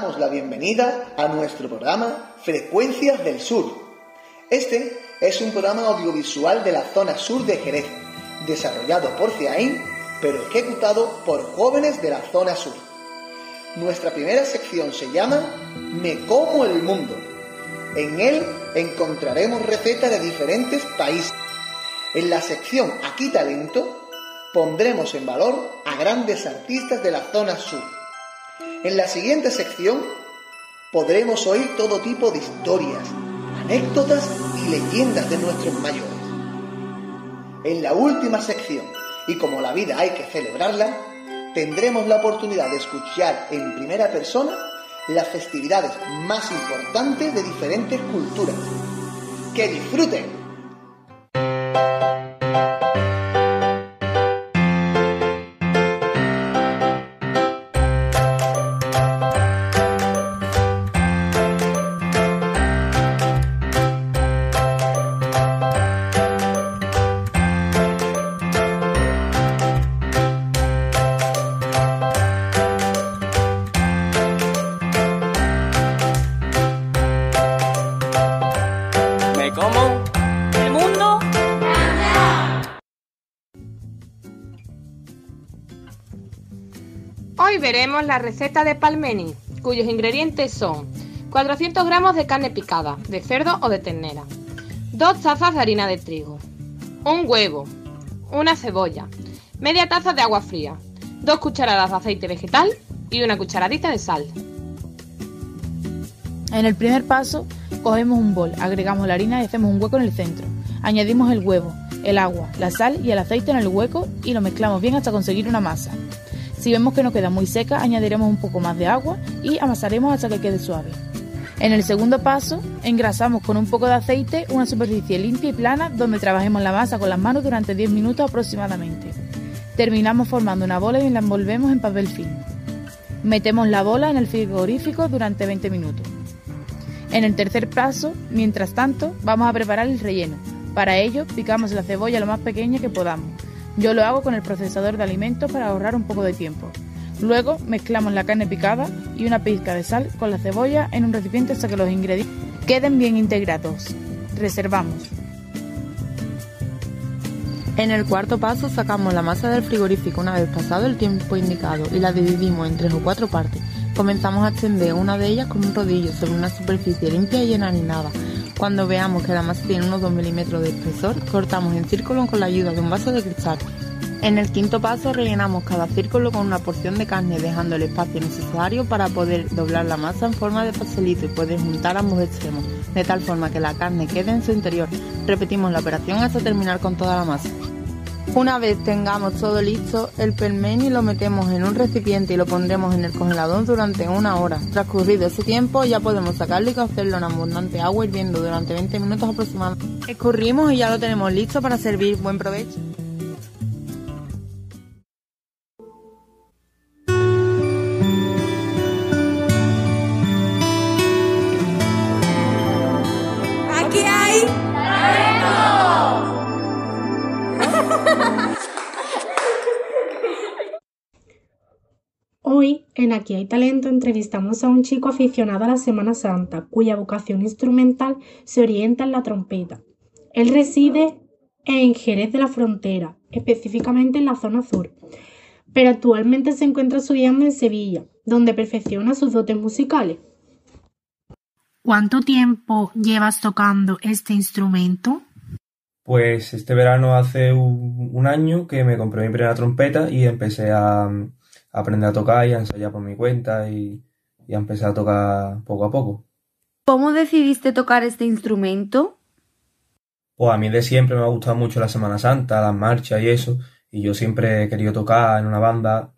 Damos la bienvenida a nuestro programa Frecuencias del Sur. Este es un programa audiovisual de la zona sur de Jerez, desarrollado por CIAIN, pero ejecutado por jóvenes de la zona sur. Nuestra primera sección se llama Me como el mundo. En él encontraremos recetas de diferentes países. En la sección Aquí Talento pondremos en valor a grandes artistas de la zona sur. En la siguiente sección podremos oír todo tipo de historias, anécdotas y leyendas de nuestros mayores. En la última sección, y como la vida hay que celebrarla, tendremos la oportunidad de escuchar en primera persona las festividades más importantes de diferentes culturas. ¡Que disfruten! Veremos la receta de palmeni, cuyos ingredientes son 400 gramos de carne picada, de cerdo o de ternera, 2 tazas de harina de trigo, un huevo, una cebolla, media taza de agua fría, 2 cucharadas de aceite vegetal y una cucharadita de sal. En el primer paso, cogemos un bol, agregamos la harina y hacemos un hueco en el centro. Añadimos el huevo, el agua, la sal y el aceite en el hueco y lo mezclamos bien hasta conseguir una masa. Si vemos que no queda muy seca, añadiremos un poco más de agua y amasaremos hasta que quede suave. En el segundo paso, engrasamos con un poco de aceite una superficie limpia y plana donde trabajemos la masa con las manos durante 10 minutos aproximadamente. Terminamos formando una bola y la envolvemos en papel film. Metemos la bola en el frigorífico durante 20 minutos. En el tercer paso, mientras tanto, vamos a preparar el relleno. Para ello, picamos la cebolla lo más pequeña que podamos. Yo lo hago con el procesador de alimentos para ahorrar un poco de tiempo. Luego mezclamos la carne picada y una pizca de sal con la cebolla en un recipiente hasta que los ingredientes queden bien integrados. Reservamos. En el cuarto paso sacamos la masa del frigorífico una vez pasado el tiempo indicado y la dividimos en tres o cuatro partes. Comenzamos a extender una de ellas con un rodillo sobre una superficie limpia y enarinada. Cuando veamos que la masa tiene unos 2 milímetros de espesor, cortamos en círculo con la ayuda de un vaso de cristal. En el quinto paso rellenamos cada círculo con una porción de carne dejando el espacio necesario para poder doblar la masa en forma de pastelito y poder juntar ambos extremos, de tal forma que la carne quede en su interior. Repetimos la operación hasta terminar con toda la masa. Una vez tengamos todo listo, el pelmeni lo metemos en un recipiente y lo pondremos en el congelador durante una hora. Transcurrido ese tiempo ya podemos sacarlo y cocerlo en abundante agua hirviendo durante 20 minutos aproximadamente. Escurrimos y ya lo tenemos listo para servir. Buen provecho. En Aquí hay talento, entrevistamos a un chico aficionado a la Semana Santa, cuya vocación instrumental se orienta en la trompeta. Él reside en Jerez de la Frontera, específicamente en la zona sur, pero actualmente se encuentra estudiando en Sevilla, donde perfecciona sus dotes musicales. ¿Cuánto tiempo llevas tocando este instrumento? Pues este verano hace un, un año que me compré mi primera trompeta y empecé a, a aprender a tocar y a ensayar por mi cuenta y, y a empezar a tocar poco a poco. ¿Cómo decidiste tocar este instrumento? Pues a mí de siempre me ha gustado mucho la Semana Santa, las marchas y eso, y yo siempre he querido tocar en una banda.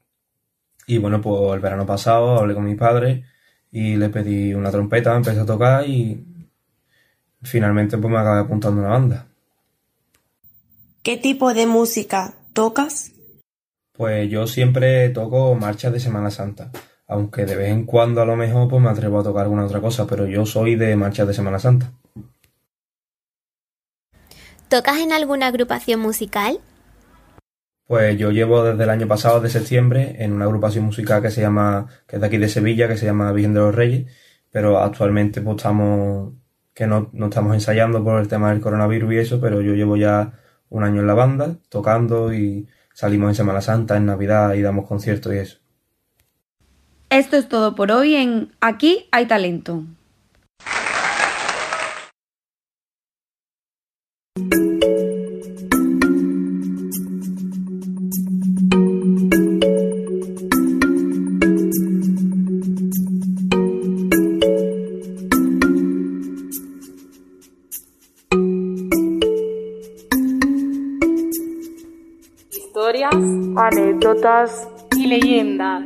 Y bueno, pues el verano pasado hablé con mis padres y le pedí una trompeta, empecé a tocar y finalmente pues me acabé apuntando a una banda. ¿Qué tipo de música tocas? Pues yo siempre toco marchas de Semana Santa, aunque de vez en cuando a lo mejor pues me atrevo a tocar alguna otra cosa, pero yo soy de marchas de Semana Santa. ¿Tocas en alguna agrupación musical? Pues yo llevo desde el año pasado, de septiembre, en una agrupación musical que se llama, que es de aquí de Sevilla, que se llama Virgen de los Reyes, pero actualmente pues estamos, que no, no estamos ensayando por el tema del coronavirus y eso, pero yo llevo ya un año en la banda, tocando y salimos en Semana Santa, en Navidad y damos conciertos y eso. Esto es todo por hoy en Aquí hay talento. Anécdotas y leyendas.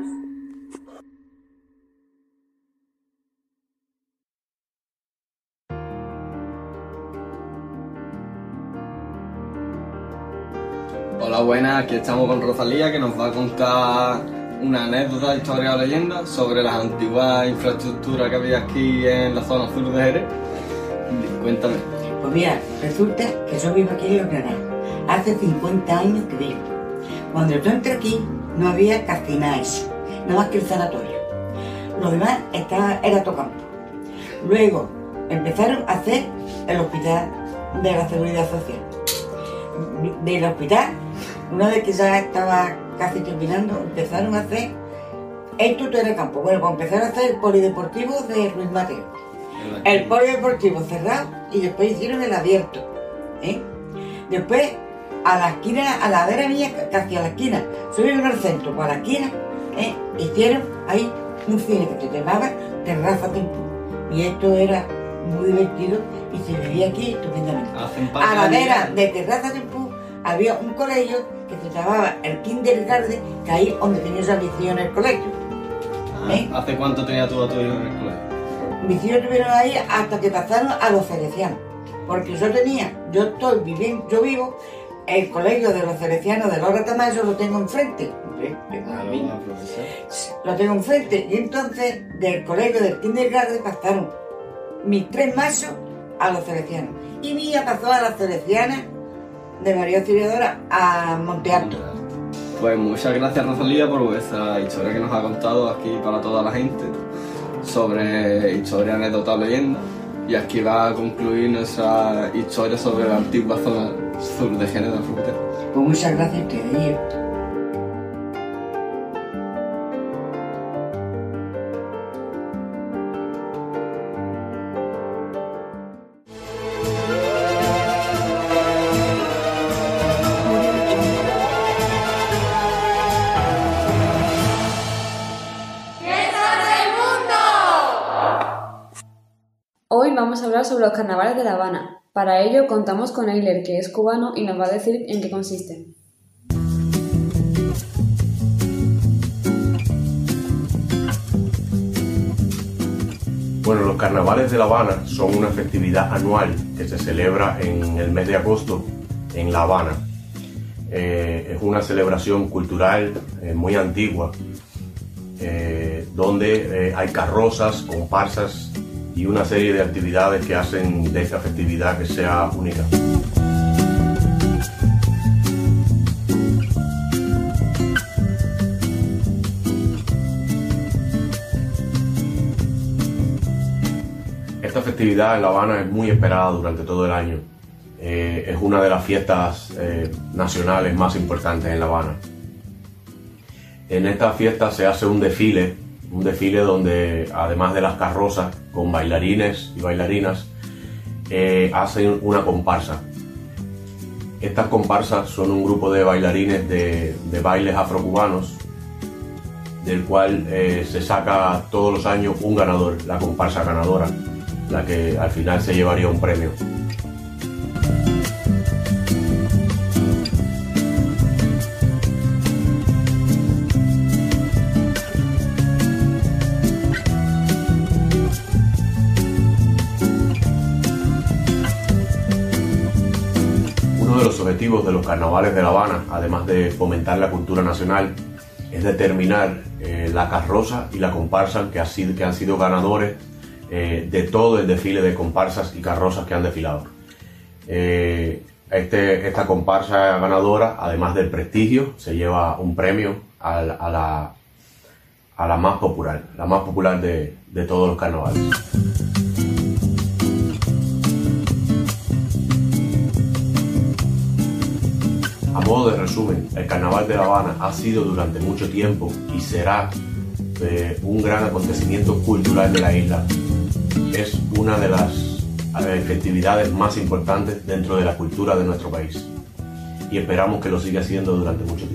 Hola, buenas, aquí estamos con Rosalía que nos va a contar una anécdota, historia o leyenda sobre las antiguas infraestructuras que había aquí en la zona sur de Jerez. Cuéntame. Pues mira, resulta que yo vivo aquí en Los Granados. Hace 50 años que vivo. Cuando yo entré aquí no había casi nada eso, nada más que el sanatorio. Lo demás estaba, era todo campo. Luego empezaron a hacer el hospital de la seguridad social. Del hospital, una vez que ya estaba casi terminando, empezaron a hacer esto todo era campo. Bueno, pues empezaron a hacer el polideportivo de Luis Mateo. El polideportivo cerrado y después hicieron el abierto. ¿eh? Después, a la esquina, a la vera mía, casi a la esquina, subieron al centro, para la esquina, ¿eh? hicieron ahí un cine que se llamaba Terraza Tempo. Y esto era muy divertido y se vivía aquí estupendamente. A la vera de Terraza Tempo había un colegio que se llamaba el Kindergarten, que ahí es donde tenía esa visión el colegio. ¿eh? ¿Hace cuánto tenía tú a tu hijo en el colegio? Mis hijos estuvieron ahí hasta que pasaron a los cerecianos. Porque yo tenía, yo estoy viviendo, yo vivo, el colegio de los cerecianos de Laura Tamayo lo tengo enfrente. Hombre, tengo a mí. Lo tengo enfrente. Y entonces del colegio del kindergarten pasaron mis tres machos a los cerecianos. Y mi hija pasó a las cerecianas de María Auxiliadora a Monte Alto. Pues muchas gracias Rosalía por vuestra historia que nos ha contado aquí para toda la gente sobre historia, anécdota leyenda. Y aquí va a concluir nuestra historia sobre la antigua zona sur de Jerez de la Frontera. Pues muchas gracias ustedes. Hoy vamos a hablar sobre los carnavales de La Habana. Para ello contamos con Eiler, que es cubano y nos va a decir en qué consisten. Bueno, los carnavales de La Habana son una festividad anual que se celebra en el mes de agosto en La Habana. Eh, es una celebración cultural eh, muy antigua, eh, donde hay carrozas, comparsas y una serie de actividades que hacen de esta festividad que sea única. Esta festividad en La Habana es muy esperada durante todo el año. Eh, es una de las fiestas eh, nacionales más importantes en La Habana. En esta fiesta se hace un desfile, un desfile donde además de las carrozas con bailarines y bailarinas, eh, hacen una comparsa. Estas comparsas son un grupo de bailarines de, de bailes afrocubanos, del cual eh, se saca todos los años un ganador, la comparsa ganadora, la que al final se llevaría un premio. Objetivos de los carnavales de La Habana, además de fomentar la cultura nacional, es determinar eh, la carroza y la comparsa que, ha sido- que han sido ganadores eh, de todo el desfile de comparsas y carrozas que han desfilado. Eh, Este, esta comparsa ganadora, además del prestigio, se lleva un premio a, la- a la, a la más popular, la más popular de, de todos los carnavales. A modo de resumen, el Carnaval de La Habana ha sido durante mucho tiempo y será eh, un gran acontecimiento cultural de la isla. Es una de las festividades más importantes dentro de la cultura de nuestro país y esperamos que lo siga siendo durante mucho tiempo.